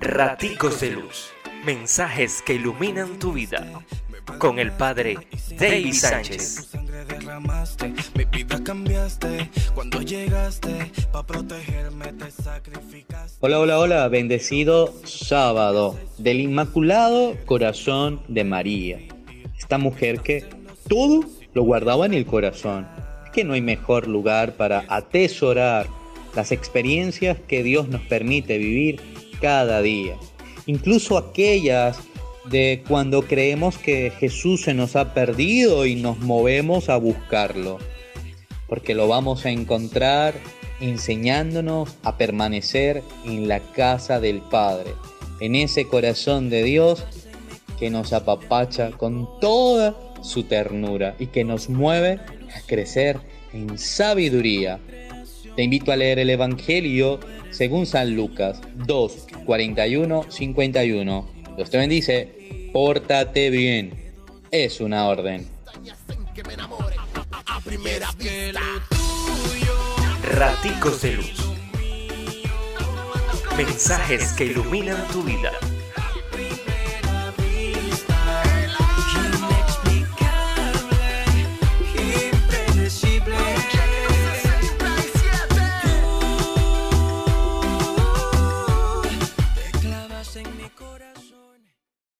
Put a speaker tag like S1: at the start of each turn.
S1: Raticos de Luz. Mensajes que iluminan tu vida. Con el Padre David Sánchez. Mi vida cambiaste cuando
S2: llegaste para protegerme te sacrificaste. Hola, hola, hola, bendecido sábado del Inmaculado Corazón de María. Esta mujer que todo lo guardaba en el corazón. Es que no hay mejor lugar para atesorar las experiencias que Dios nos permite vivir cada día. Incluso aquellas de cuando creemos que Jesús se nos ha perdido y nos movemos a buscarlo. Porque lo vamos a encontrar enseñándonos a permanecer en la casa del Padre, en ese corazón de Dios que nos apapacha con toda su ternura y que nos mueve a crecer en sabiduría. Te invito a leer el Evangelio según San Lucas 2, 41, 51. Dios te bendice, pórtate bien. Es una orden.
S1: Raticos de luz. Mensajes que iluminan tu vida.